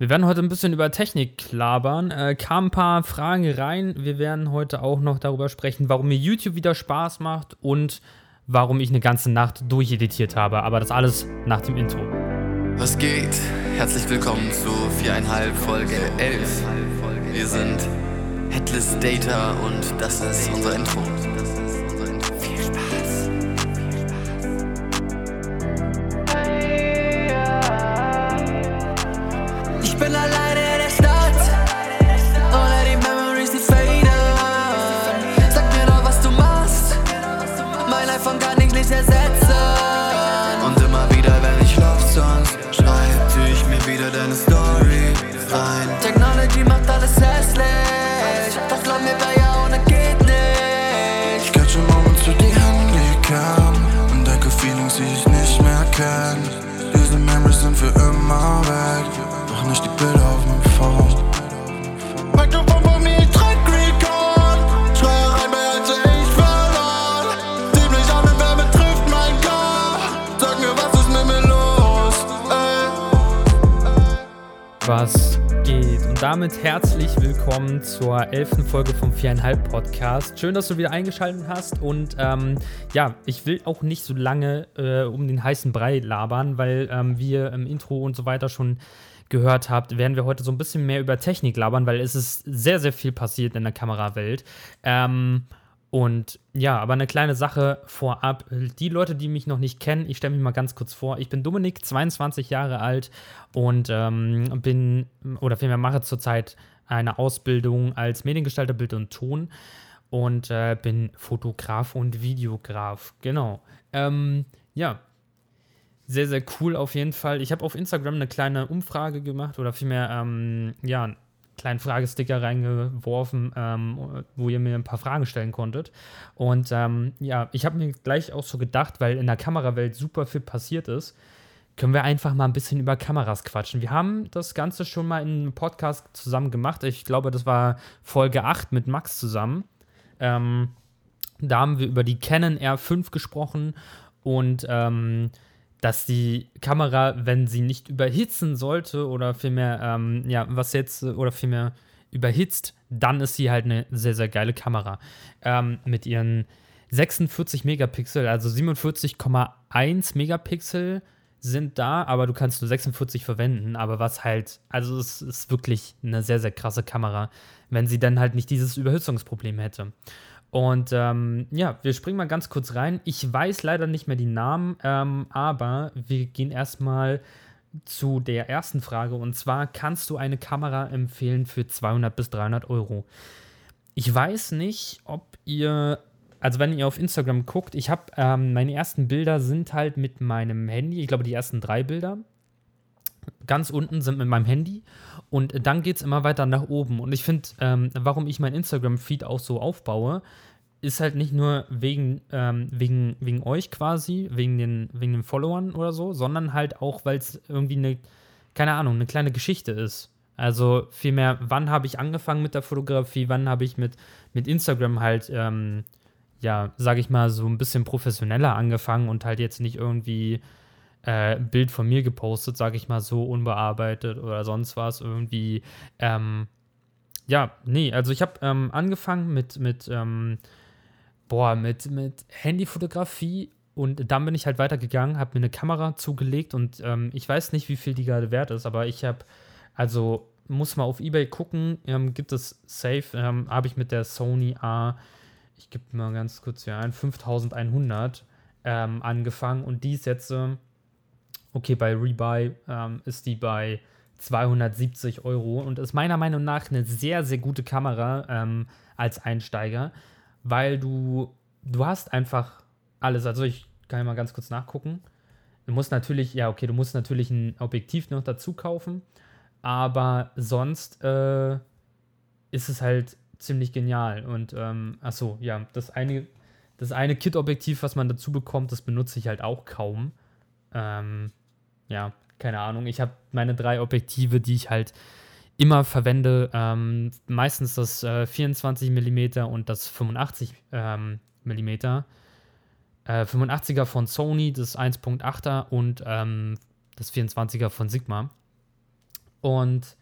Wir werden heute ein bisschen über Technik klabern. Äh, kamen ein paar Fragen rein. Wir werden heute auch noch darüber sprechen, warum mir YouTube wieder Spaß macht und warum ich eine ganze Nacht durcheditiert habe. Aber das alles nach dem Intro. Was geht? Herzlich willkommen zu 4,5 Folge 11. Wir sind Headless Data und das ist unser Intro. Viel Spaß. Immer weg Doch nicht die Bilder auf meinem Phone. Was geht? Und damit herzlich willkommen zur elften Folge vom viereinhalb Podcast. Schön, dass du wieder eingeschaltet hast. Und ähm, ja, ich will auch nicht so lange äh, um den heißen Brei labern, weil ähm, wir im Intro und so weiter schon gehört habt, werden wir heute so ein bisschen mehr über Technik labern, weil es ist sehr, sehr viel passiert in der Kamerawelt. Ähm, und ja, aber eine kleine Sache vorab. Die Leute, die mich noch nicht kennen, ich stelle mich mal ganz kurz vor. Ich bin Dominik, 22 Jahre alt und ähm, bin, oder vielmehr mache zurzeit eine Ausbildung als Mediengestalter Bild und Ton und äh, bin Fotograf und Videograf. Genau. Ähm, ja, sehr, sehr cool auf jeden Fall. Ich habe auf Instagram eine kleine Umfrage gemacht oder vielmehr, ähm, ja, kleinen Fragesticker reingeworfen, ähm, wo ihr mir ein paar Fragen stellen konntet. Und ähm, ja, ich habe mir gleich auch so gedacht, weil in der Kamerawelt super viel passiert ist, können wir einfach mal ein bisschen über Kameras quatschen. Wir haben das Ganze schon mal in einem Podcast zusammen gemacht. Ich glaube, das war Folge 8 mit Max zusammen. Ähm, da haben wir über die Canon R5 gesprochen und ähm, dass die Kamera, wenn sie nicht überhitzen sollte oder vielmehr, ähm, ja, was jetzt, oder vielmehr überhitzt, dann ist sie halt eine sehr, sehr geile Kamera. Ähm, mit ihren 46 Megapixel, also 47,1 Megapixel sind da, aber du kannst nur 46 verwenden. Aber was halt, also es ist wirklich eine sehr, sehr krasse Kamera, wenn sie dann halt nicht dieses Überhitzungsproblem hätte. Und ähm, ja, wir springen mal ganz kurz rein. Ich weiß leider nicht mehr die Namen, ähm, aber wir gehen erstmal zu der ersten Frage. Und zwar, kannst du eine Kamera empfehlen für 200 bis 300 Euro? Ich weiß nicht, ob ihr, also wenn ihr auf Instagram guckt, ich habe, ähm, meine ersten Bilder sind halt mit meinem Handy, ich glaube die ersten drei Bilder. Ganz unten sind mit meinem Handy und dann geht es immer weiter nach oben. Und ich finde, ähm, warum ich mein Instagram-Feed auch so aufbaue, ist halt nicht nur wegen, ähm, wegen, wegen euch quasi, wegen den, wegen den Followern oder so, sondern halt auch, weil es irgendwie eine, keine Ahnung, eine kleine Geschichte ist. Also vielmehr, wann habe ich angefangen mit der Fotografie, wann habe ich mit, mit Instagram halt, ähm, ja, sage ich mal, so ein bisschen professioneller angefangen und halt jetzt nicht irgendwie äh, Bild von mir gepostet, sage ich mal so, unbearbeitet oder sonst was irgendwie. Ähm, ja, nee, also ich habe ähm, angefangen mit, mit, ähm, boah, mit, mit Handyfotografie und dann bin ich halt weitergegangen, habe mir eine Kamera zugelegt und ähm, ich weiß nicht, wie viel die gerade wert ist, aber ich habe, also muss mal auf Ebay gucken, ähm, gibt es safe, ähm, habe ich mit der Sony A, ich gebe mal ganz kurz hier ein, 5100 ähm, angefangen und die ist jetzt, äh, okay, bei Rebuy ähm, ist die bei 270 Euro und ist meiner Meinung nach eine sehr, sehr gute Kamera ähm, als Einsteiger, weil du, du hast einfach alles. Also ich kann ja mal ganz kurz nachgucken. Du musst natürlich, ja, okay, du musst natürlich ein Objektiv noch dazu kaufen, aber sonst äh, ist es halt ziemlich genial. Und ähm, achso, ja, das eine, das eine Kit-Objektiv, was man dazu bekommt, das benutze ich halt auch kaum. Ähm, ja, keine Ahnung. Ich habe meine drei Objektive, die ich halt immer verwende. Ähm, meistens das äh, 24 mm und das 85 ähm, mm. Äh, 85er von Sony, das 1.8er und ähm, das 24er von Sigma. Und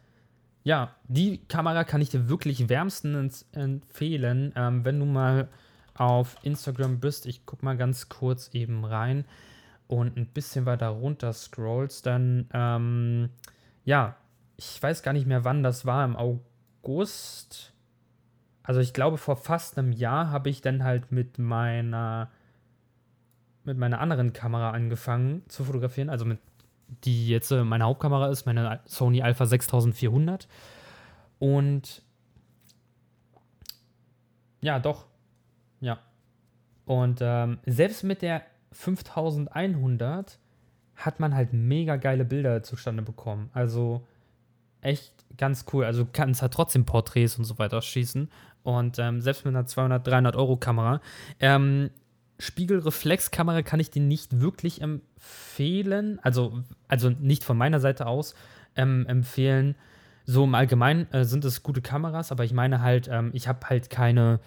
ja, die Kamera kann ich dir wirklich wärmstens empfehlen, ähm, wenn du mal auf Instagram bist. Ich guck mal ganz kurz eben rein und ein bisschen weiter runter scrollst, dann ähm, ja, ich weiß gar nicht mehr, wann das war, im August. Also ich glaube, vor fast einem Jahr habe ich dann halt mit meiner mit meiner anderen Kamera angefangen zu fotografieren, also mit die jetzt äh, meine Hauptkamera ist, meine Sony Alpha 6400. Und ja, doch. Ja. Und ähm, selbst mit der 5100 hat man halt mega geile Bilder zustande bekommen. Also echt ganz cool. Also du kannst halt trotzdem Porträts und so weiter schießen. Und ähm, selbst mit einer 200, 300 Euro Kamera. Ähm, Spiegelreflexkamera kann ich dir nicht wirklich empfehlen. Also, also nicht von meiner Seite aus ähm, empfehlen. So im Allgemeinen äh, sind es gute Kameras, aber ich meine halt, ähm, ich habe halt keine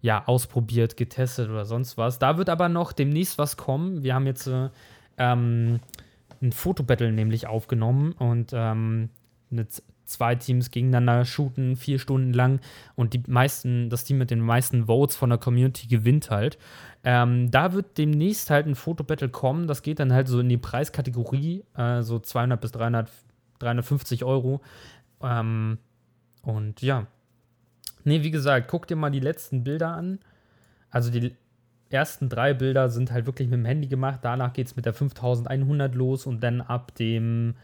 ja, ausprobiert, getestet oder sonst was. Da wird aber noch demnächst was kommen. Wir haben jetzt äh, ähm, ein Fotobattle nämlich aufgenommen und ähm, eine zwei Teams gegeneinander shooten, vier Stunden lang und die meisten, das Team mit den meisten Votes von der Community gewinnt halt. Ähm, da wird demnächst halt ein Fotobattle kommen, das geht dann halt so in die Preiskategorie, äh, so 200 bis 300, 350 Euro. Ähm, und ja. Nee, wie gesagt, guck dir mal die letzten Bilder an. Also die ersten drei Bilder sind halt wirklich mit dem Handy gemacht. Danach geht es mit der 5100 los und dann ab dem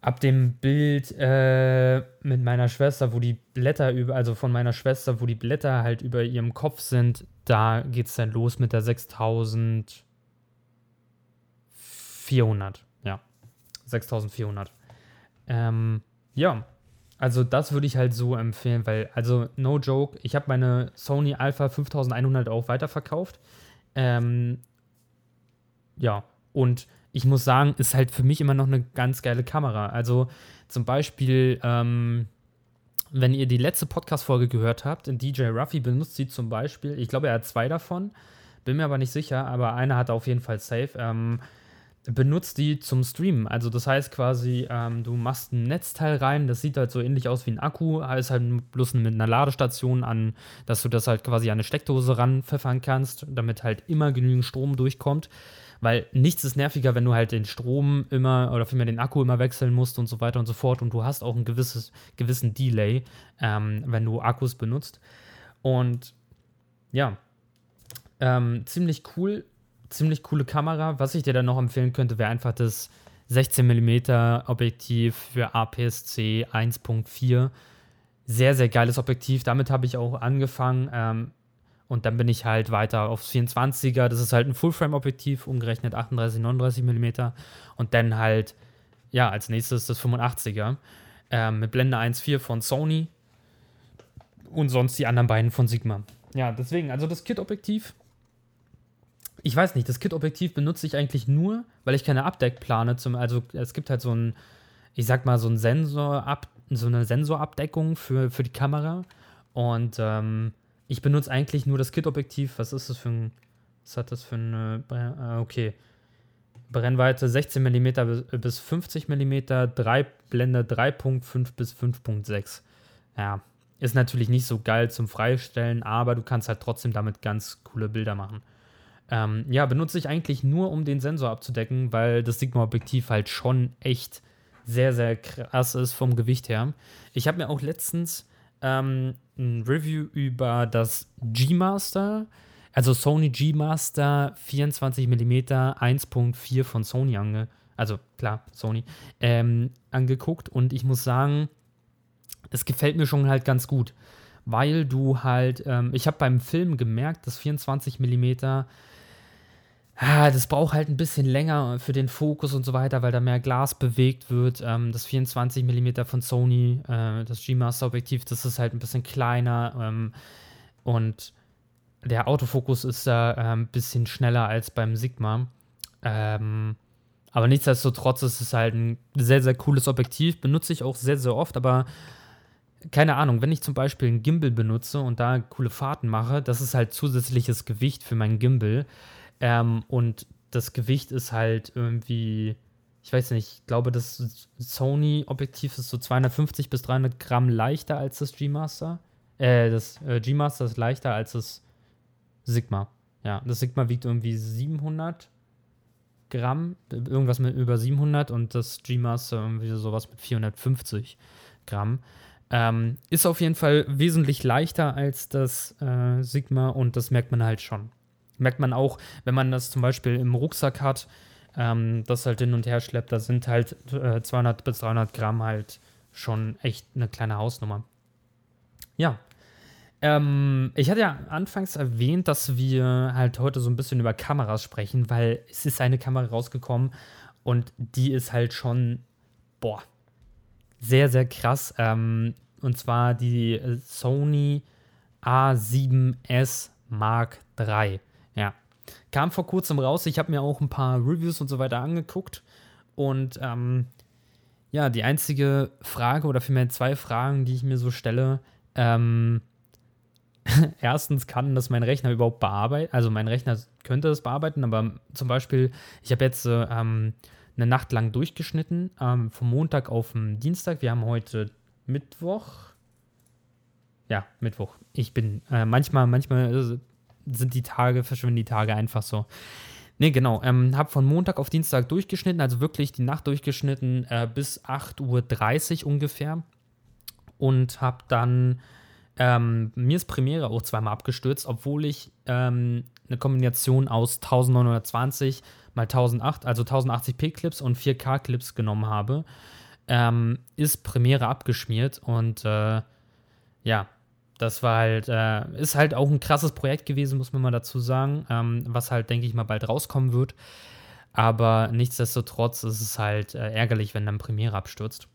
ab dem Bild äh, mit meiner Schwester, wo die Blätter über, also von meiner Schwester, wo die Blätter halt über ihrem Kopf sind, da geht es dann los mit der 6400. Ja, 6400. Ähm, ja, also das würde ich halt so empfehlen, weil, also no joke, ich habe meine Sony Alpha 5100 auch weiterverkauft. Ähm, ja, und ich muss sagen, ist halt für mich immer noch eine ganz geile Kamera. Also zum Beispiel, ähm, wenn ihr die letzte Podcast-Folge gehört habt, DJ Ruffy benutzt sie zum Beispiel, ich glaube, er hat zwei davon, bin mir aber nicht sicher, aber einer hat er auf jeden Fall safe. Ähm, benutzt die zum Streamen. Also das heißt quasi, ähm, du machst ein Netzteil rein, das sieht halt so ähnlich aus wie ein Akku, ist halt bloß mit einer Ladestation an, dass du das halt quasi an eine Steckdose ranpfeffern kannst, damit halt immer genügend Strom durchkommt. Weil nichts ist nerviger, wenn du halt den Strom immer oder vielmehr den Akku immer wechseln musst und so weiter und so fort. Und du hast auch einen gewisses, gewissen Delay, ähm, wenn du Akkus benutzt. Und ja, ähm, ziemlich cool, ziemlich coole Kamera. Was ich dir dann noch empfehlen könnte, wäre einfach das 16 mm Objektiv für APS-C 1.4. Sehr, sehr geiles Objektiv. Damit habe ich auch angefangen. Ähm, und dann bin ich halt weiter aufs 24er. Das ist halt ein Full-Frame-Objektiv, umgerechnet 38, 39 mm. Und dann halt, ja, als nächstes das 85er ähm, mit Blende 1.4 von Sony. Und sonst die anderen beiden von Sigma. Ja, deswegen, also das Kit-Objektiv. Ich weiß nicht, das Kit-Objektiv benutze ich eigentlich nur, weil ich keine Abdeck plane. Zum, also es gibt halt so ein, ich sag mal, so ein Sensor, so eine Sensorabdeckung für, für die Kamera. Und ähm, ich benutze eigentlich nur das Kit-Objektiv. Was ist das für ein. Was hat das für eine. Äh, okay. Brennweite 16 mm bis 50 mm, 3, Blende 3.5 bis 5.6. Ja, ist natürlich nicht so geil zum Freistellen, aber du kannst halt trotzdem damit ganz coole Bilder machen. Ähm, ja, benutze ich eigentlich nur, um den Sensor abzudecken, weil das Sigma-Objektiv halt schon echt sehr, sehr krass ist vom Gewicht her. Ich habe mir auch letztens ähm, ein Review über das G-Master, also Sony G-Master 24 mm 1.4 von Sony ange, also klar, Sony, ähm, angeguckt und ich muss sagen, es gefällt mir schon halt ganz gut, weil du halt, ähm, ich habe beim Film gemerkt, dass 24 mm ah, das braucht halt ein bisschen länger für den Fokus und so weiter, weil da mehr Glas bewegt wird. Ähm, das 24 mm von Sony, äh, das G-Master-Objektiv, das ist halt ein bisschen kleiner ähm, und der Autofokus ist da äh, ein bisschen schneller als beim Sigma. Ähm, aber nichtsdestotrotz ist es halt ein sehr, sehr cooles Objektiv. Benutze ich auch sehr, sehr oft, aber keine Ahnung, wenn ich zum Beispiel einen Gimbal benutze und da coole Fahrten mache, das ist halt zusätzliches Gewicht für meinen Gimbal. Ähm, und das Gewicht ist halt irgendwie, ich weiß nicht, ich glaube, das Sony-Objektiv ist so 250 bis 300 Gramm leichter als das G-Master. Äh, das äh, G-Master ist leichter als das Sigma. Ja, das Sigma wiegt irgendwie 700 Gramm, irgendwas mit über 700 und das G-Master irgendwie sowas mit 450 Gramm. Ähm, ist auf jeden Fall wesentlich leichter als das äh, Sigma und das merkt man halt schon. Merkt man auch, wenn man das zum Beispiel im Rucksack hat, ähm, das halt hin und her schleppt, da sind halt äh, 200 bis 300 Gramm halt schon echt eine kleine Hausnummer. Ja. Ähm, ich hatte ja anfangs erwähnt, dass wir halt heute so ein bisschen über Kameras sprechen, weil es ist eine Kamera rausgekommen und die ist halt schon, boah, sehr, sehr krass. Ähm, und zwar die Sony A7S Mark III. Kam vor kurzem raus. Ich habe mir auch ein paar Reviews und so weiter angeguckt. Und ähm, ja, die einzige Frage oder vielmehr zwei Fragen, die ich mir so stelle. Ähm, erstens kann das mein Rechner überhaupt bearbeiten. Also mein Rechner könnte das bearbeiten, aber zum Beispiel, ich habe jetzt äh, ähm, eine Nacht lang durchgeschnitten, ähm, vom Montag auf den Dienstag. Wir haben heute Mittwoch. Ja, Mittwoch. Ich bin äh, manchmal, manchmal äh, sind die Tage, verschwinden die Tage einfach so. Ne, genau. Ähm, hab von Montag auf Dienstag durchgeschnitten, also wirklich die Nacht durchgeschnitten äh, bis 8.30 Uhr ungefähr. Und hab dann, ähm, mir ist Premiere auch zweimal abgestürzt, obwohl ich ähm, eine Kombination aus 1920 mal 1008, also 1080p Clips und 4K Clips genommen habe, ähm, ist Premiere abgeschmiert und äh, ja, das war halt, äh, ist halt auch ein krasses Projekt gewesen, muss man mal dazu sagen, ähm, was halt, denke ich mal, bald rauskommen wird. Aber nichtsdestotrotz ist es halt äh, ärgerlich, wenn dann Premiere abstürzt.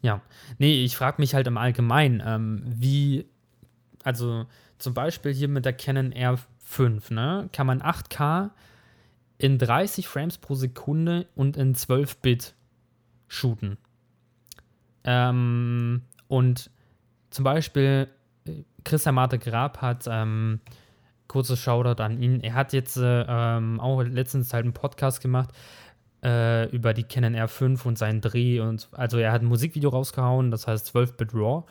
Ja, nee, ich frage mich halt im Allgemeinen, ähm, wie, also zum Beispiel hier mit der Canon R5, ne, kann man 8K in 30 Frames pro Sekunde und in 12 Bit shooten. Ähm, und zum Beispiel äh, Christian Marte Grab hat, ähm, kurzes Shoutout an ihn, er hat jetzt äh, ähm, auch letztens halt einen Podcast gemacht äh, über die Canon R5 und seinen Dreh und also er hat ein Musikvideo rausgehauen, das heißt 12-Bit RAW.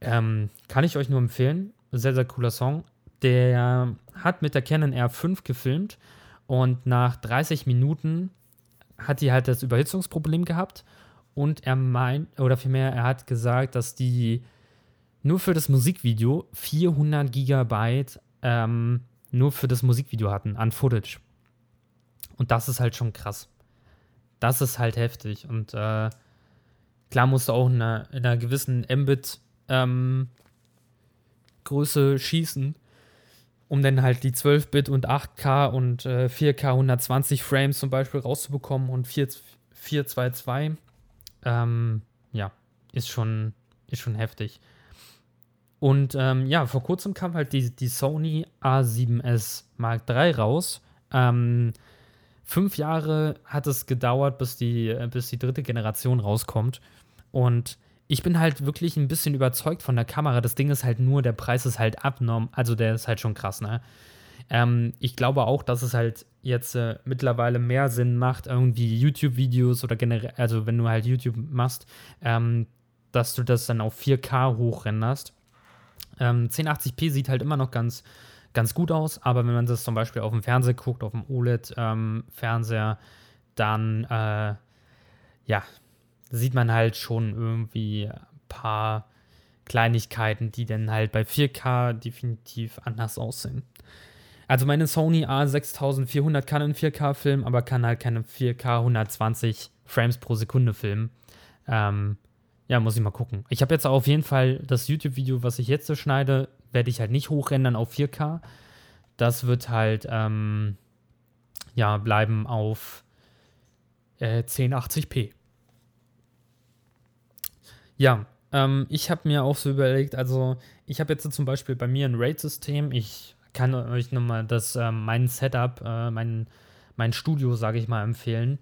Ähm, kann ich euch nur empfehlen. Sehr, sehr cooler Song. Der hat mit der Canon R5 gefilmt und nach 30 Minuten hat die halt das Überhitzungsproblem gehabt und er meint, oder vielmehr, er hat gesagt, dass die nur für das Musikvideo 400 Gigabyte ähm, nur für das Musikvideo hatten an Footage. Und das ist halt schon krass. Das ist halt heftig. Und äh, klar musst du auch in einer, in einer gewissen Mbit ähm, Größe schießen, um dann halt die 12-Bit und 8K und äh, 4K 120 Frames zum Beispiel rauszubekommen und 4, 422. Ähm, ja, ist schon, ist schon heftig. Und ähm, ja, vor kurzem kam halt die, die Sony A7S Mark III raus. Ähm, fünf Jahre hat es gedauert, bis die, bis die dritte Generation rauskommt. Und ich bin halt wirklich ein bisschen überzeugt von der Kamera. Das Ding ist halt nur, der Preis ist halt abnorm. Also der ist halt schon krass, ne? Ähm, ich glaube auch, dass es halt jetzt äh, mittlerweile mehr Sinn macht, irgendwie YouTube-Videos oder generell, also wenn du halt YouTube machst, ähm, dass du das dann auf 4K hochrenderst ähm, 1080p sieht halt immer noch ganz, ganz gut aus, aber wenn man das zum Beispiel auf dem Fernseher guckt, auf dem OLED-Fernseher, ähm, dann äh, ja, sieht man halt schon irgendwie ein paar Kleinigkeiten, die dann halt bei 4K definitiv anders aussehen. Also meine Sony A6400 kann in 4K filmen, aber kann halt keine 4K 120 Frames pro Sekunde filmen. Ähm, ja, muss ich mal gucken. Ich habe jetzt auf jeden Fall das YouTube-Video, was ich jetzt so schneide, werde ich halt nicht hochrendern auf 4K. Das wird halt, ähm, ja, bleiben auf äh, 1080p. Ja, ähm, ich habe mir auch so überlegt, also ich habe jetzt zum Beispiel bei mir ein RAID-System. Ich kann euch nochmal das, äh, mein Setup, äh, mein, mein Studio, sage ich mal, empfehlen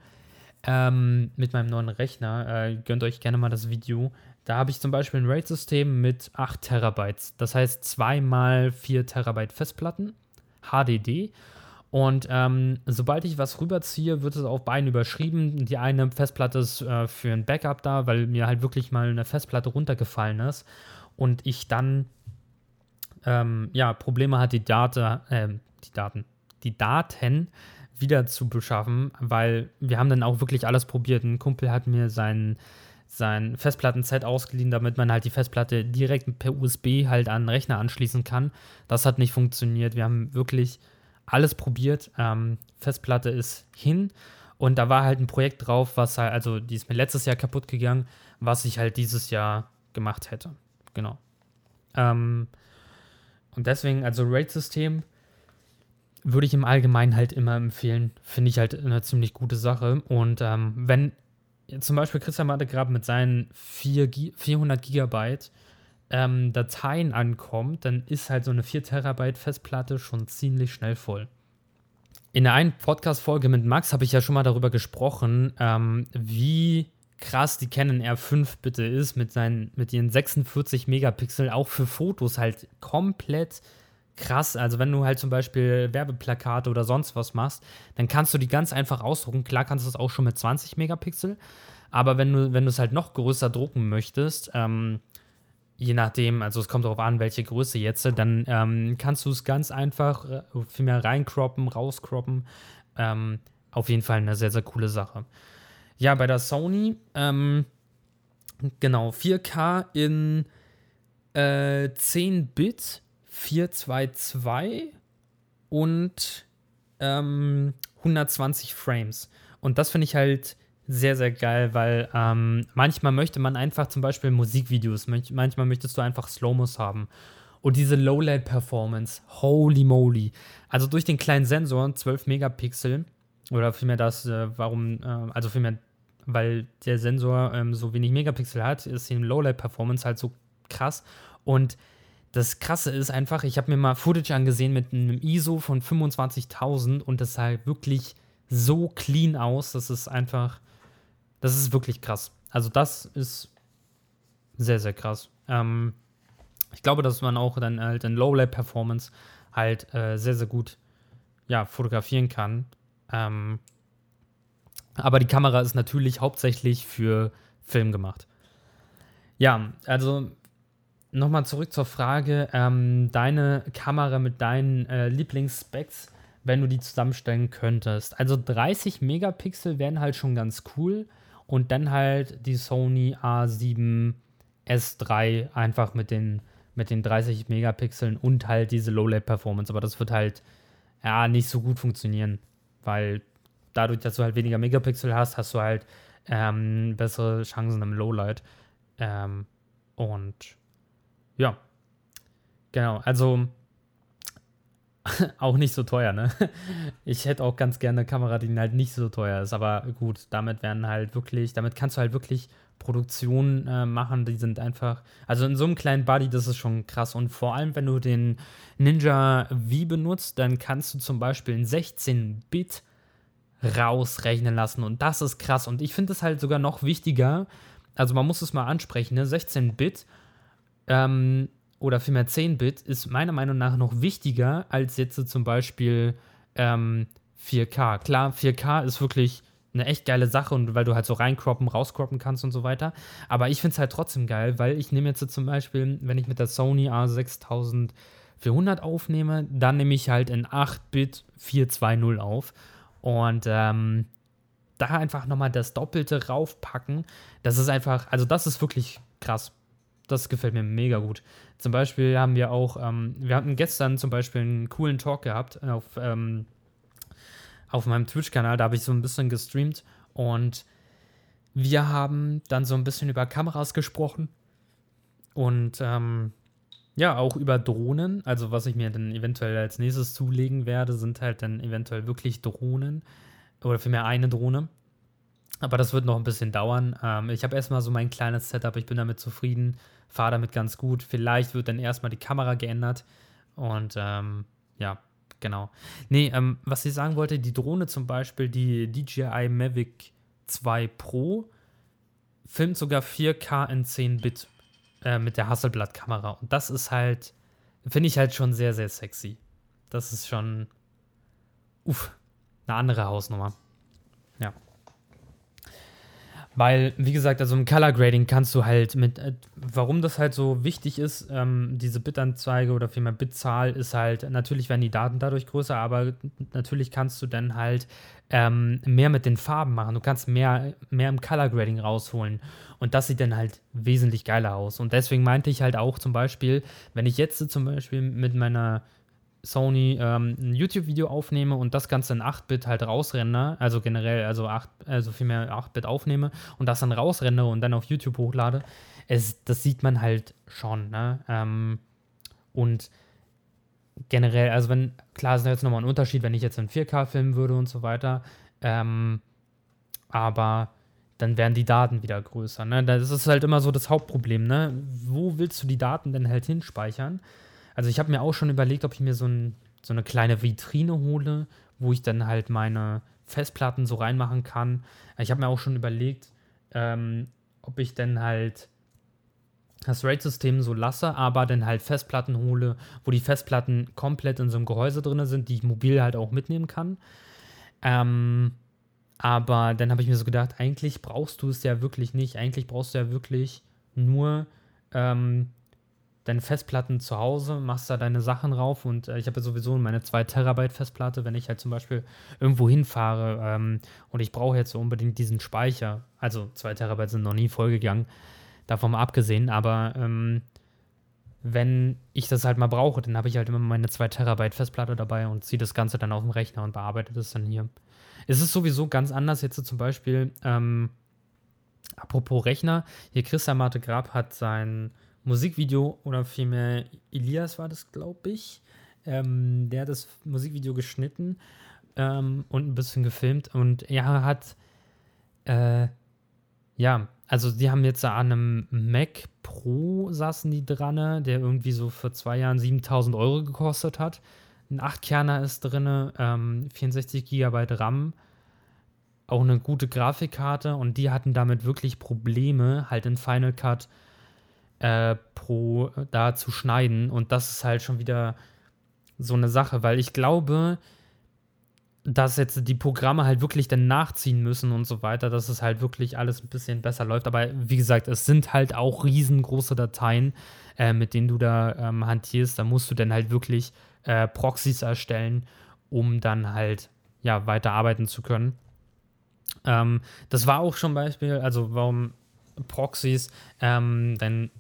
ähm, mit meinem neuen Rechner. Äh, gönnt euch gerne mal das Video. Da habe ich zum Beispiel ein RAID-System mit 8 Terabytes. Das heißt 2 mal 4 Terabyte Festplatten, HDD. Und ähm, sobald ich was rüberziehe, wird es auf beiden überschrieben. Die eine Festplatte ist äh, für ein Backup da, weil mir halt wirklich mal eine Festplatte runtergefallen ist und ich dann ähm, ja Probleme hatte, die Daten, äh, die Daten, die Daten wieder zu beschaffen, weil wir haben dann auch wirklich alles probiert. Ein Kumpel hat mir sein, sein Festplattenset ausgeliehen, damit man halt die Festplatte direkt per USB halt an den Rechner anschließen kann. Das hat nicht funktioniert. Wir haben wirklich alles probiert. Ähm, Festplatte ist hin und da war halt ein Projekt drauf, was halt, also die ist mir letztes Jahr kaputt gegangen, was ich halt dieses Jahr gemacht hätte. Genau. Ähm, und deswegen, also RAID-System würde ich im Allgemeinen halt immer empfehlen. Finde ich halt eine ziemlich gute Sache. Und ähm, wenn zum Beispiel Christian Mattegrab mit seinen 4, 400 Gigabyte ähm, Dateien ankommt, dann ist halt so eine 4 Terabyte Festplatte schon ziemlich schnell voll. In der einen Podcast-Folge mit Max habe ich ja schon mal darüber gesprochen, ähm, wie krass die Canon R5 bitte ist mit, seinen, mit ihren 46 Megapixel, auch für Fotos halt komplett krass. Also wenn du halt zum Beispiel Werbeplakate oder sonst was machst, dann kannst du die ganz einfach ausdrucken. Klar kannst du das auch schon mit 20 Megapixel, aber wenn du, wenn es halt noch größer drucken möchtest, ähm, je nachdem, also es kommt darauf an, welche Größe jetzt, dann ähm, kannst du es ganz einfach äh, viel mehr reinkroppen, rauskroppen. Ähm, auf jeden Fall eine sehr, sehr coole Sache. Ja, bei der Sony, ähm, genau, 4K in äh, 10-Bit, 422 und ähm, 120 Frames. Und das finde ich halt sehr, sehr geil, weil ähm, manchmal möchte man einfach zum Beispiel Musikvideos, manchmal möchtest du einfach Slow-Mos haben. Und diese Low-Light-Performance, holy moly. Also durch den kleinen Sensor, 12 Megapixel, oder vielmehr das, äh, warum, äh, also vielmehr, weil der Sensor ähm, so wenig Megapixel hat, ist die Low-Light-Performance halt so krass. Und das Krasse ist einfach, ich habe mir mal Footage angesehen mit einem ISO von 25.000 und das sah halt wirklich so clean aus, das ist einfach das ist wirklich krass. Also das ist sehr, sehr krass. Ähm, ich glaube, dass man auch dann halt in Low-Light-Performance halt äh, sehr, sehr gut ja, fotografieren kann. Ähm, aber die Kamera ist natürlich hauptsächlich für Film gemacht. Ja, also nochmal zurück zur Frage, ähm, deine Kamera mit deinen äh, Lieblingsspecs, wenn du die zusammenstellen könntest. Also 30 Megapixel wären halt schon ganz cool und dann halt die Sony A7 S3 einfach mit den, mit den 30 Megapixeln und halt diese Low-Light-Performance. Aber das wird halt ja nicht so gut funktionieren, weil dadurch, dass du halt weniger Megapixel hast, hast du halt ähm, bessere Chancen im Lowlight. Ähm, und ja, genau. Also auch nicht so teuer, ne? Ich hätte auch ganz gerne eine Kamera, die halt nicht so teuer ist, aber gut, damit werden halt wirklich, damit kannst du halt wirklich Produktionen äh, machen, die sind einfach, also in so einem kleinen Buddy, das ist schon krass und vor allem, wenn du den Ninja V benutzt, dann kannst du zum Beispiel in 16-Bit rausrechnen lassen und das ist krass und ich finde es halt sogar noch wichtiger, also man muss es mal ansprechen, ne? 16-Bit, ähm, oder vielmehr 10-Bit ist meiner Meinung nach noch wichtiger als jetzt zum Beispiel ähm, 4K. Klar, 4K ist wirklich eine echt geile Sache und weil du halt so reinkroppen, rauskroppen kannst und so weiter. Aber ich finde es halt trotzdem geil, weil ich nehme jetzt zum Beispiel, wenn ich mit der Sony A6400 aufnehme, dann nehme ich halt in 8-Bit 420 auf. Und ähm, da einfach nochmal das Doppelte raufpacken, das ist einfach, also das ist wirklich krass. Das gefällt mir mega gut. Zum Beispiel haben wir auch, ähm, wir hatten gestern zum Beispiel einen coolen Talk gehabt auf, ähm, auf meinem Twitch-Kanal, da habe ich so ein bisschen gestreamt und wir haben dann so ein bisschen über Kameras gesprochen und ähm, ja, auch über Drohnen. Also, was ich mir dann eventuell als nächstes zulegen werde, sind halt dann eventuell wirklich Drohnen oder vielmehr eine Drohne. Aber das wird noch ein bisschen dauern. Ähm, ich habe erstmal so mein kleines Setup, ich bin damit zufrieden fahre damit ganz gut. Vielleicht wird dann erstmal die Kamera geändert. Und ähm, ja, genau. Nee, ähm, was ich sagen wollte, die Drohne zum Beispiel, die DJI Mavic 2 Pro, filmt sogar 4K in 10 Bit äh, mit der Hasselblatt-Kamera. Und das ist halt, finde ich halt schon sehr, sehr sexy. Das ist schon uff, eine andere Hausnummer. Ja. Weil, wie gesagt, also im Color Grading kannst du halt mit, äh, warum das halt so wichtig ist, ähm, diese Bitanzeige oder vielmehr Bitzahl ist halt, natürlich werden die Daten dadurch größer, aber natürlich kannst du dann halt ähm, mehr mit den Farben machen. Du kannst mehr, mehr im Color Grading rausholen. Und das sieht dann halt wesentlich geiler aus. Und deswegen meinte ich halt auch zum Beispiel, wenn ich jetzt zum Beispiel mit meiner Sony ähm, ein YouTube-Video aufnehme und das Ganze in 8-Bit halt rausrenne, also generell, also 8, also vielmehr 8-Bit aufnehme und das dann rausrenne und dann auf YouTube hochlade, es, das sieht man halt schon, ne? Ähm, und generell, also wenn, klar ist jetzt nochmal ein Unterschied, wenn ich jetzt in 4K filmen würde und so weiter, ähm, aber dann wären die Daten wieder größer, ne? Das ist halt immer so das Hauptproblem, ne? Wo willst du die Daten denn halt hinspeichern? Also ich habe mir auch schon überlegt, ob ich mir so, ein, so eine kleine Vitrine hole, wo ich dann halt meine Festplatten so reinmachen kann. Ich habe mir auch schon überlegt, ähm, ob ich dann halt das RAID-System so lasse, aber dann halt Festplatten hole, wo die Festplatten komplett in so einem Gehäuse drin sind, die ich mobil halt auch mitnehmen kann. Ähm, aber dann habe ich mir so gedacht, eigentlich brauchst du es ja wirklich nicht. Eigentlich brauchst du ja wirklich nur ähm, deine Festplatten zu Hause, machst da deine Sachen rauf und äh, ich habe ja sowieso meine 2 Terabyte Festplatte, wenn ich halt zum Beispiel irgendwo hinfahre ähm, und ich brauche jetzt so unbedingt diesen Speicher, also 2 Terabyte sind noch nie vollgegangen, davon mal abgesehen, aber ähm, wenn ich das halt mal brauche, dann habe ich halt immer meine 2 Terabyte Festplatte dabei und ziehe das Ganze dann auf dem Rechner und bearbeite das dann hier. Es ist sowieso ganz anders jetzt so zum Beispiel, ähm, apropos Rechner, hier Christian Marte Grab hat sein Musikvideo oder vielmehr Elias war das, glaube ich. Ähm, der hat das Musikvideo geschnitten ähm, und ein bisschen gefilmt und er hat, äh, ja, also die haben jetzt an einem Mac Pro saßen die dran, der irgendwie so für zwei Jahren 7000 Euro gekostet hat. Ein 8-Kerner ist drin, ähm, 64 GB RAM, auch eine gute Grafikkarte und die hatten damit wirklich Probleme, halt in Final Cut äh, Pro da zu schneiden. Und das ist halt schon wieder so eine Sache, weil ich glaube, dass jetzt die Programme halt wirklich dann nachziehen müssen und so weiter, dass es halt wirklich alles ein bisschen besser läuft. Aber wie gesagt, es sind halt auch riesengroße Dateien, äh, mit denen du da ähm, hantierst. Da musst du dann halt wirklich äh, Proxys erstellen, um dann halt ja weiter arbeiten zu können. Ähm, das war auch schon Beispiel, also warum Proxys, ähm, denn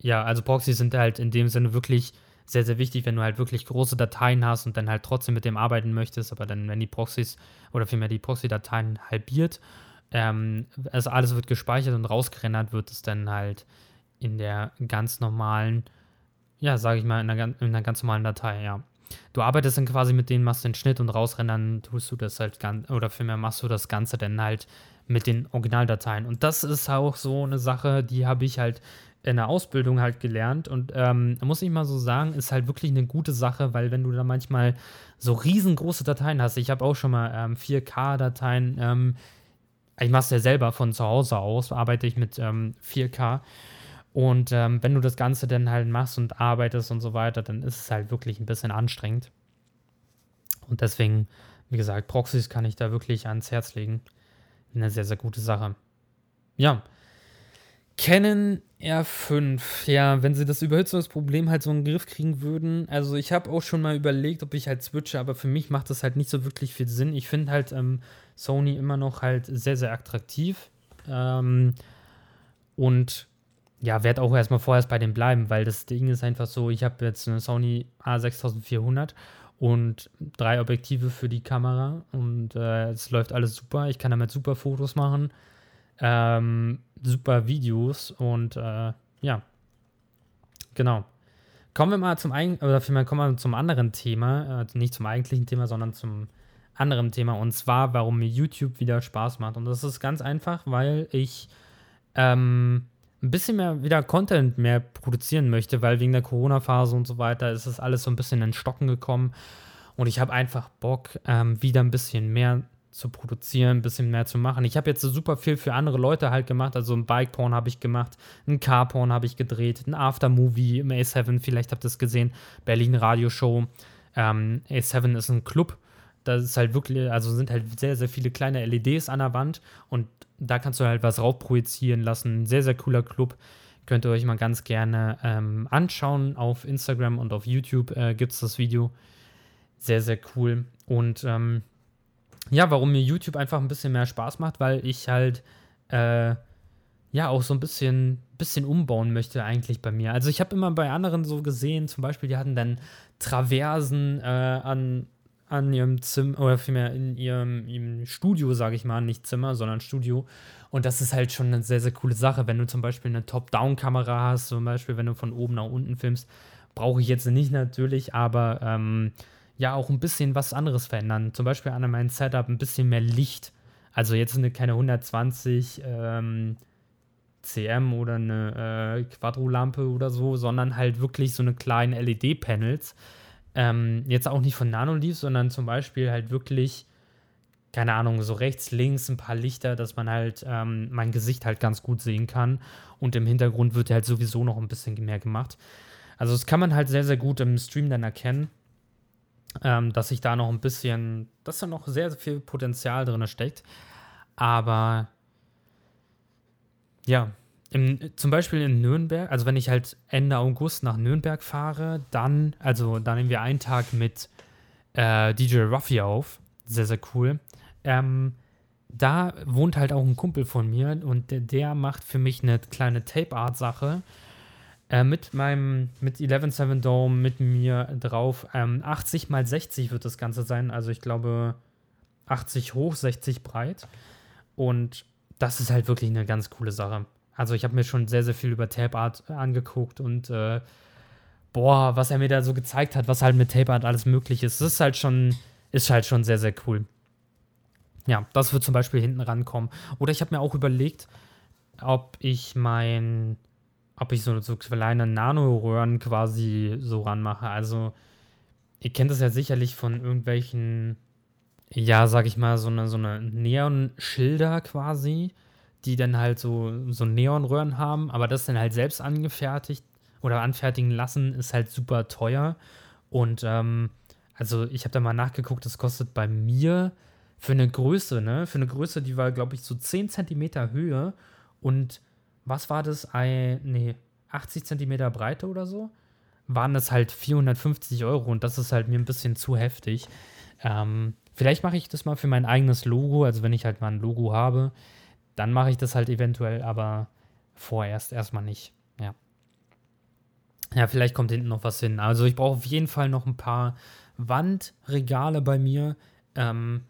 ja, also Proxys sind halt in dem Sinne wirklich sehr, sehr wichtig, wenn du halt wirklich große Dateien hast und dann halt trotzdem mit dem arbeiten möchtest, aber dann, wenn die Proxys oder vielmehr die Proxy-Dateien halbiert, ähm, also alles wird gespeichert und rausgerendert wird es dann halt in der ganz normalen, ja, sage ich mal, in einer, in einer ganz normalen Datei, ja. Du arbeitest dann quasi mit denen, machst den Schnitt und rausrendern tust du das halt ganz, oder vielmehr machst du das Ganze dann halt mit den Originaldateien. Und das ist auch so eine Sache, die habe ich halt in der Ausbildung halt gelernt und ähm, muss ich mal so sagen, ist halt wirklich eine gute Sache, weil wenn du da manchmal so riesengroße Dateien hast, ich habe auch schon mal ähm, 4K-Dateien, ähm, ich mache es ja selber von zu Hause aus, arbeite ich mit 4K ähm, und ähm, wenn du das Ganze dann halt machst und arbeitest und so weiter, dann ist es halt wirklich ein bisschen anstrengend und deswegen, wie gesagt, Proxys kann ich da wirklich ans Herz legen. Eine sehr, sehr gute Sache. Ja, Canon R5, ja, wenn sie das Überhitzungsproblem halt so in den Griff kriegen würden. Also ich habe auch schon mal überlegt, ob ich halt switche, aber für mich macht das halt nicht so wirklich viel Sinn. Ich finde halt ähm, Sony immer noch halt sehr, sehr attraktiv. Ähm, und ja, werde auch erstmal vorerst bei dem bleiben, weil das Ding ist einfach so, ich habe jetzt eine Sony A6400 und drei Objektive für die Kamera und äh, es läuft alles super. Ich kann damit super Fotos machen ähm, super Videos und äh, ja, genau. Kommen wir mal zum ein oder vielmehr kommen wir zum anderen Thema, äh, nicht zum eigentlichen Thema, sondern zum anderen Thema und zwar, warum mir YouTube wieder Spaß macht. Und das ist ganz einfach, weil ich ähm, ein bisschen mehr wieder Content mehr produzieren möchte, weil wegen der Corona-Phase und so weiter ist das alles so ein bisschen in Stocken gekommen. Und ich habe einfach Bock, ähm, wieder ein bisschen mehr zu produzieren, ein bisschen mehr zu machen. Ich habe jetzt super viel für andere Leute halt gemacht. Also ein Bike-Porn habe ich gemacht, ein Car-Porn habe ich gedreht, ein Aftermovie im A7, vielleicht habt ihr es gesehen, Berlin Radioshow. Ähm, A7 ist ein Club, da ist halt wirklich, also sind halt sehr, sehr viele kleine LEDs an der Wand und da kannst du halt was raufprojizieren lassen. Sehr, sehr cooler Club. Könnt ihr euch mal ganz gerne ähm, anschauen. Auf Instagram und auf YouTube äh, gibt es das Video. Sehr, sehr cool. Und ähm, ja, warum mir YouTube einfach ein bisschen mehr Spaß macht, weil ich halt äh, ja auch so ein bisschen, bisschen umbauen möchte eigentlich bei mir. Also ich habe immer bei anderen so gesehen, zum Beispiel, die hatten dann Traversen äh, an, an ihrem Zimmer, oder vielmehr in ihrem, ihrem Studio, sage ich mal, nicht Zimmer, sondern Studio. Und das ist halt schon eine sehr, sehr coole Sache, wenn du zum Beispiel eine Top-Down-Kamera hast, zum Beispiel, wenn du von oben nach unten filmst, brauche ich jetzt nicht natürlich, aber ähm, ja, auch ein bisschen was anderes verändern. Zum Beispiel an meinem Setup ein bisschen mehr Licht. Also jetzt eine keine 120 ähm, CM oder eine äh, Quadro-Lampe oder so, sondern halt wirklich so eine kleine LED-Panels. Ähm, jetzt auch nicht von Nanoleaf, sondern zum Beispiel halt wirklich, keine Ahnung, so rechts, links ein paar Lichter, dass man halt ähm, mein Gesicht halt ganz gut sehen kann. Und im Hintergrund wird halt sowieso noch ein bisschen mehr gemacht. Also das kann man halt sehr, sehr gut im Stream dann erkennen, ähm, dass sich da noch ein bisschen, dass da noch sehr, sehr viel Potenzial drin steckt. Aber ja, im, zum Beispiel in Nürnberg, also wenn ich halt Ende August nach Nürnberg fahre, dann, also da nehmen wir einen Tag mit äh, DJ Ruffy auf. Sehr, sehr cool. Ähm, da wohnt halt auch ein Kumpel von mir und der, der macht für mich eine kleine Tape-Art-Sache. Äh, mit meinem, mit 11.7 Dome, mit mir drauf. Ähm, 80 mal 60 wird das Ganze sein. Also ich glaube 80 hoch, 60 breit. Und das ist halt wirklich eine ganz coole Sache. Also ich habe mir schon sehr, sehr viel über Tape Art angeguckt und äh, boah, was er mir da so gezeigt hat, was halt mit Tape Art alles möglich ist, das ist halt schon, ist halt schon sehr, sehr cool. Ja, das wird zum Beispiel hinten rankommen. Oder ich habe mir auch überlegt, ob ich mein, ob ich so, so kleine Nanoröhren quasi so ranmache. Also, ihr kennt das ja sicherlich von irgendwelchen, ja, sag ich mal, so eine, so eine Neon-Schilder quasi die dann halt so, so Neonröhren haben, aber das dann halt selbst angefertigt oder anfertigen lassen, ist halt super teuer. Und ähm, also ich habe da mal nachgeguckt, das kostet bei mir für eine Größe, ne? Für eine Größe, die war, glaube ich, so 10 cm Höhe und was war das? Ein, nee, 80 cm Breite oder so? Waren das halt 450 Euro und das ist halt mir ein bisschen zu heftig. Ähm, vielleicht mache ich das mal für mein eigenes Logo, also wenn ich halt mal ein Logo habe, dann mache ich das halt eventuell, aber vorerst erstmal nicht. Ja. Ja, vielleicht kommt hinten noch was hin. Also ich brauche auf jeden Fall noch ein paar Wandregale bei mir, ähm,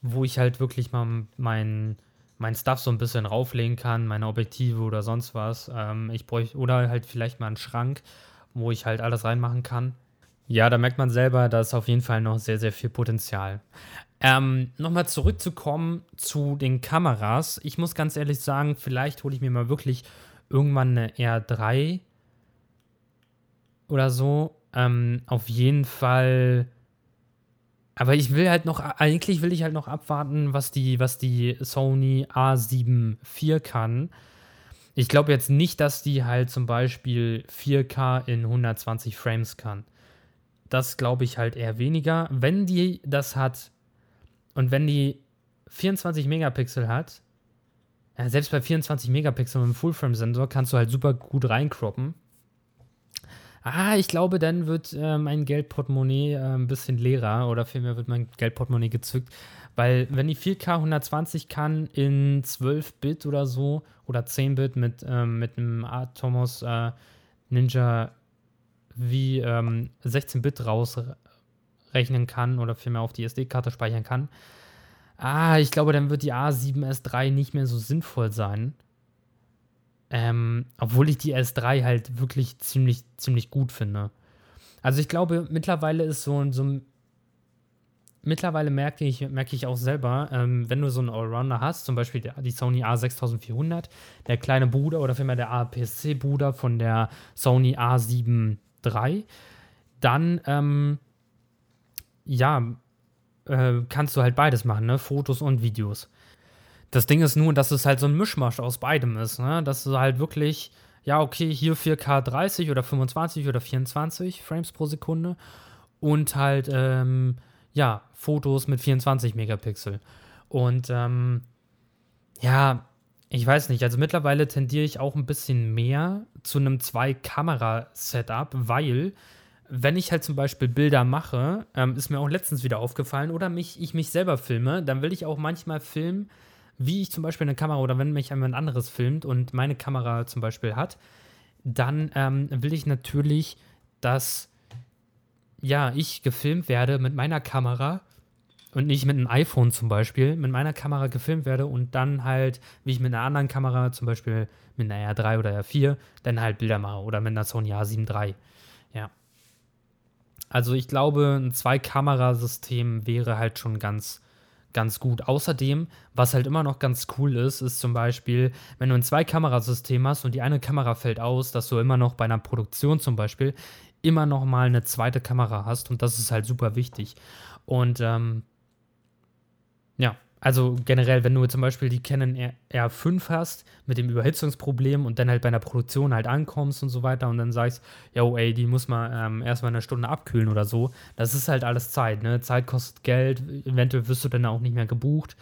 wo ich halt wirklich mal mein, mein Stuff so ein bisschen rauflegen kann, meine Objektive oder sonst was. Ähm, ich bräuchte, oder halt vielleicht mal einen Schrank, wo ich halt alles reinmachen kann. Ja, da merkt man selber, da ist auf jeden Fall noch sehr, sehr viel Potenzial. Ähm, Nochmal zurückzukommen zu den Kameras. Ich muss ganz ehrlich sagen, vielleicht hole ich mir mal wirklich irgendwann eine R3 oder so. Ähm, auf jeden Fall. Aber ich will halt noch, eigentlich will ich halt noch abwarten, was die, was die Sony A7 IV kann. Ich glaube jetzt nicht, dass die halt zum Beispiel 4K in 120 Frames kann. Das glaube ich halt eher weniger. Wenn die das hat, und wenn die 24 Megapixel hat, ja, selbst bei 24 Megapixel mit einem Full-Frame-Sensor kannst du halt super gut reinkroppen. Ah, ich glaube, dann wird äh, mein Geldportemonnaie äh, ein bisschen leerer oder vielmehr wird mein Geldportemonnaie gezückt. Weil, wenn die 4K 120 kann in 12-Bit oder so oder 10-Bit mit, ähm, mit einem Atomos äh, Ninja wie ähm, 16-Bit raus rechnen kann oder vielmehr auf die SD-Karte speichern kann. Ah, ich glaube, dann wird die A7S3 nicht mehr so sinnvoll sein. Ähm, obwohl ich die S3 halt wirklich ziemlich, ziemlich gut finde. Also ich glaube, mittlerweile ist so, so mittlerweile merke ich, merke ich auch selber, ähm, wenn du so einen Allrounder hast, zum Beispiel die Sony A6400, der kleine Bruder oder vielmehr der APS-C-Bruder von der Sony A7 III, dann ähm, ja, äh, kannst du halt beides machen, ne? Fotos und Videos. Das Ding ist nur, dass es halt so ein Mischmasch aus beidem ist, ne? Dass du halt wirklich, ja, okay, hier 4K 30 oder 25 oder 24 Frames pro Sekunde und halt, ähm, ja, Fotos mit 24 Megapixel. Und ähm, ja, ich weiß nicht, also mittlerweile tendiere ich auch ein bisschen mehr zu einem Zwei-Kamera-Setup, weil wenn ich halt zum Beispiel Bilder mache, ähm, ist mir auch letztens wieder aufgefallen, oder mich, ich mich selber filme, dann will ich auch manchmal filmen, wie ich zum Beispiel eine Kamera oder wenn mich jemand anderes filmt und meine Kamera zum Beispiel hat, dann ähm, will ich natürlich, dass ja, ich gefilmt werde mit meiner Kamera und nicht mit einem iPhone zum Beispiel, mit meiner Kamera gefilmt werde und dann halt, wie ich mit einer anderen Kamera, zum Beispiel mit einer R3 oder R4, dann halt Bilder mache oder mit einer Sony A7 III. Ja. Also ich glaube, ein Zwei-Kamerasystem wäre halt schon ganz, ganz gut. Außerdem, was halt immer noch ganz cool ist, ist zum Beispiel, wenn du ein Zwei-Kamerasystem hast und die eine Kamera fällt aus, dass du immer noch bei einer Produktion zum Beispiel immer noch mal eine zweite Kamera hast und das ist halt super wichtig. Und ähm, ja, also generell, wenn du zum Beispiel die Canon R5 hast mit dem Überhitzungsproblem und dann halt bei einer Produktion halt ankommst und so weiter und dann sagst, yo, ey, die muss man ähm, erstmal eine Stunde abkühlen oder so, das ist halt alles Zeit, ne? Zeit kostet Geld, eventuell wirst du dann auch nicht mehr gebucht.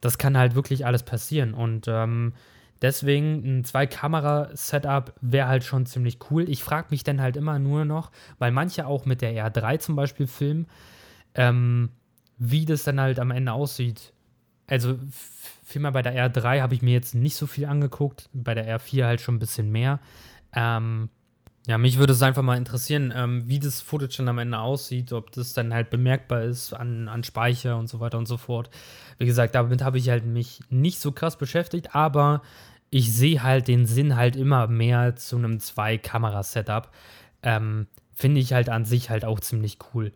Das kann halt wirklich alles passieren und ähm, deswegen ein Zwei-Kamera-Setup wäre halt schon ziemlich cool. Ich frage mich dann halt immer nur noch, weil manche auch mit der R3 zum Beispiel filmen, ähm, wie das dann halt am Ende aussieht also vielmehr bei der R3 habe ich mir jetzt nicht so viel angeguckt, bei der R4 halt schon ein bisschen mehr. Ähm, ja, mich würde es einfach mal interessieren, ähm, wie das Footage dann am Ende aussieht, ob das dann halt bemerkbar ist an, an Speicher und so weiter und so fort. Wie gesagt, damit habe ich halt mich nicht so krass beschäftigt, aber ich sehe halt den Sinn halt immer mehr zu einem Zwei-Kamera-Setup. Ähm, Finde ich halt an sich halt auch ziemlich cool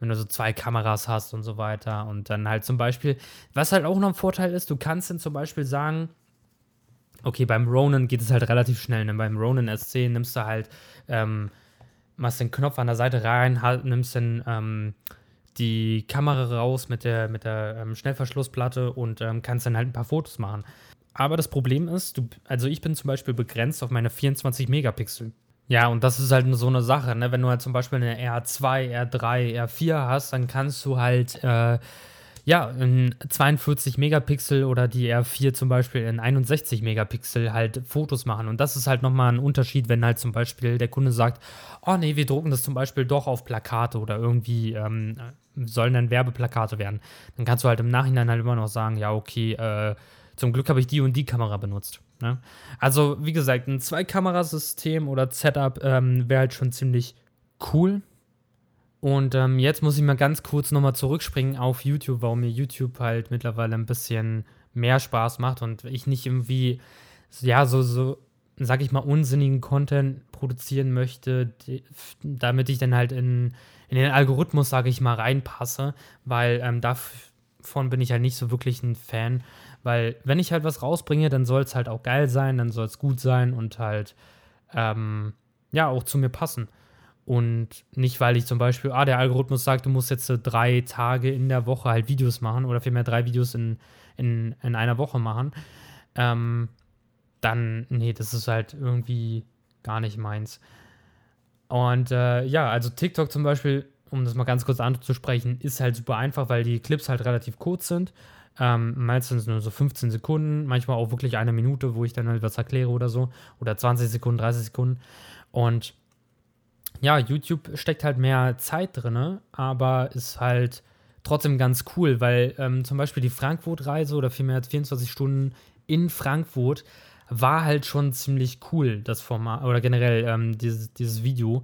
wenn du so zwei Kameras hast und so weiter. Und dann halt zum Beispiel, was halt auch noch ein Vorteil ist, du kannst dann zum Beispiel sagen, okay, beim Ronin geht es halt relativ schnell. Ne? Beim Ronin SC nimmst du halt, ähm, machst den Knopf an der Seite rein, halt, nimmst dann ähm, die Kamera raus mit der, mit der ähm, Schnellverschlussplatte und ähm, kannst dann halt ein paar Fotos machen. Aber das Problem ist, du, also ich bin zum Beispiel begrenzt auf meine 24 Megapixel. Ja, und das ist halt so eine Sache, ne? Wenn du halt zum Beispiel eine R2, R3, R4 hast, dann kannst du halt, äh, ja, in 42 Megapixel oder die R4 zum Beispiel in 61 Megapixel halt Fotos machen. Und das ist halt nochmal ein Unterschied, wenn halt zum Beispiel der Kunde sagt, oh nee, wir drucken das zum Beispiel doch auf Plakate oder irgendwie ähm, sollen dann Werbeplakate werden. Dann kannst du halt im Nachhinein halt immer noch sagen, ja, okay, äh, zum Glück habe ich die und die Kamera benutzt. Ne? Also, wie gesagt, ein Zwei-Kamerasystem oder Setup ähm, wäre halt schon ziemlich cool. Und ähm, jetzt muss ich mal ganz kurz nochmal zurückspringen auf YouTube, warum mir YouTube halt mittlerweile ein bisschen mehr Spaß macht und ich nicht irgendwie, ja, so, so, sag ich mal, unsinnigen Content produzieren möchte, die, damit ich dann halt in, in den Algorithmus, sage ich mal, reinpasse, weil ähm, davon bin ich halt nicht so wirklich ein Fan. Weil wenn ich halt was rausbringe, dann soll es halt auch geil sein, dann soll es gut sein und halt, ähm, ja, auch zu mir passen. Und nicht, weil ich zum Beispiel, ah, der Algorithmus sagt, du musst jetzt so drei Tage in der Woche halt Videos machen oder vielmehr drei Videos in, in, in einer Woche machen. Ähm, dann, nee, das ist halt irgendwie gar nicht meins. Und äh, ja, also TikTok zum Beispiel, um das mal ganz kurz anzusprechen, ist halt super einfach, weil die Clips halt relativ kurz sind. Ähm, meistens nur so 15 Sekunden, manchmal auch wirklich eine Minute, wo ich dann halt was erkläre oder so. Oder 20 Sekunden, 30 Sekunden. Und ja, YouTube steckt halt mehr Zeit drin, aber ist halt trotzdem ganz cool, weil ähm, zum Beispiel die Frankfurt-Reise oder vielmehr 24 Stunden in Frankfurt war halt schon ziemlich cool, das Format, oder generell ähm, dieses, dieses Video,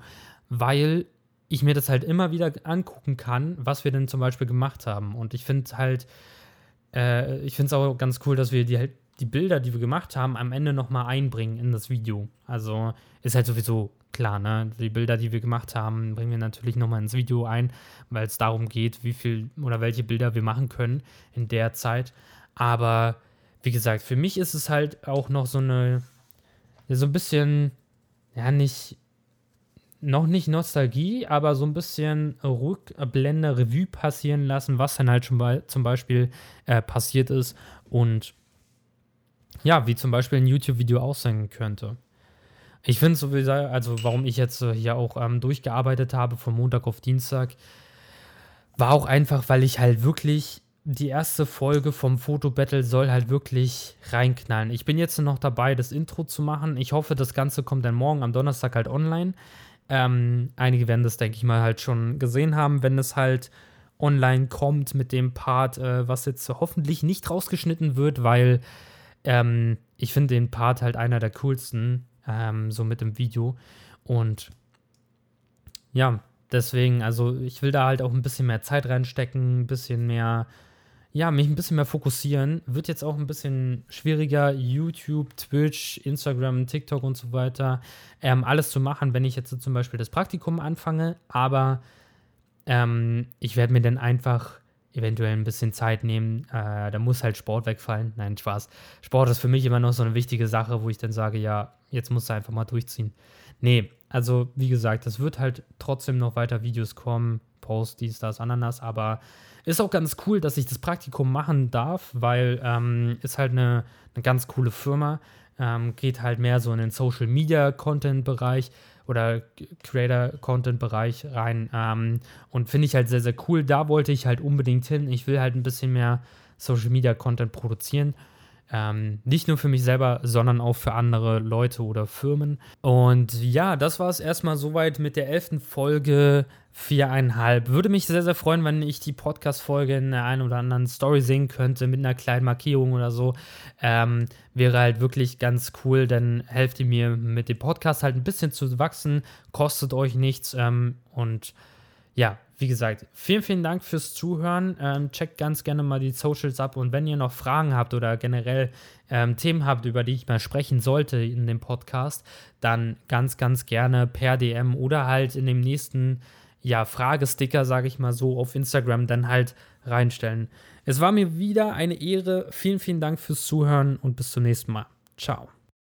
weil ich mir das halt immer wieder angucken kann, was wir denn zum Beispiel gemacht haben. Und ich finde halt, äh, ich finde es auch ganz cool, dass wir die, halt, die Bilder, die wir gemacht haben, am Ende nochmal einbringen in das Video. Also ist halt sowieso klar, ne? Die Bilder, die wir gemacht haben, bringen wir natürlich nochmal ins Video ein, weil es darum geht, wie viel oder welche Bilder wir machen können in der Zeit. Aber wie gesagt, für mich ist es halt auch noch so eine, so ein bisschen, ja, nicht noch nicht Nostalgie, aber so ein bisschen Rückblende, Revue passieren lassen, was dann halt schon bei, zum Beispiel äh, passiert ist und ja, wie zum Beispiel ein YouTube-Video aussehen könnte. Ich finde sowieso, also warum ich jetzt hier auch ähm, durchgearbeitet habe von Montag auf Dienstag, war auch einfach, weil ich halt wirklich die erste Folge vom Foto-Battle soll halt wirklich reinknallen. Ich bin jetzt noch dabei, das Intro zu machen. Ich hoffe, das Ganze kommt dann morgen am Donnerstag halt online. Ähm, einige werden das, denke ich mal, halt schon gesehen haben, wenn es halt online kommt mit dem Part, äh, was jetzt hoffentlich nicht rausgeschnitten wird, weil ähm, ich finde den Part halt einer der coolsten, ähm, so mit dem Video. Und ja, deswegen, also ich will da halt auch ein bisschen mehr Zeit reinstecken, ein bisschen mehr, ja, mich ein bisschen mehr fokussieren. Wird jetzt auch ein bisschen schwieriger, YouTube, Twitch, Instagram, TikTok und so weiter, ähm, alles zu machen, wenn ich jetzt zum Beispiel das Praktikum anfange. Aber ähm, ich werde mir dann einfach eventuell ein bisschen Zeit nehmen. Äh, da muss halt Sport wegfallen. Nein, Spaß. Sport ist für mich immer noch so eine wichtige Sache, wo ich dann sage, ja, jetzt musst du einfach mal durchziehen. Nee, also wie gesagt, es wird halt trotzdem noch weiter Videos kommen, Post, dies, das, Ananas, aber ist auch ganz cool, dass ich das Praktikum machen darf, weil ähm, ist halt eine, eine ganz coole Firma, ähm, geht halt mehr so in den Social Media Content Bereich oder Creator Content Bereich rein ähm, und finde ich halt sehr, sehr cool. Da wollte ich halt unbedingt hin. Ich will halt ein bisschen mehr Social Media Content produzieren ähm, nicht nur für mich selber, sondern auch für andere Leute oder Firmen. Und ja, das war es erstmal soweit mit der elften Folge viereinhalb. Würde mich sehr, sehr freuen, wenn ich die Podcast-Folge in der einen oder anderen Story sehen könnte, mit einer kleinen Markierung oder so. Ähm, wäre halt wirklich ganz cool, dann helft ihr mir mit dem Podcast halt ein bisschen zu wachsen, kostet euch nichts ähm, und ja, wie gesagt, vielen, vielen Dank fürs Zuhören. Ähm, checkt ganz gerne mal die Socials ab und wenn ihr noch Fragen habt oder generell ähm, Themen habt, über die ich mal sprechen sollte in dem Podcast, dann ganz, ganz gerne per DM oder halt in dem nächsten ja, Fragesticker, sage ich mal so, auf Instagram dann halt reinstellen. Es war mir wieder eine Ehre. Vielen, vielen Dank fürs Zuhören und bis zum nächsten Mal. Ciao.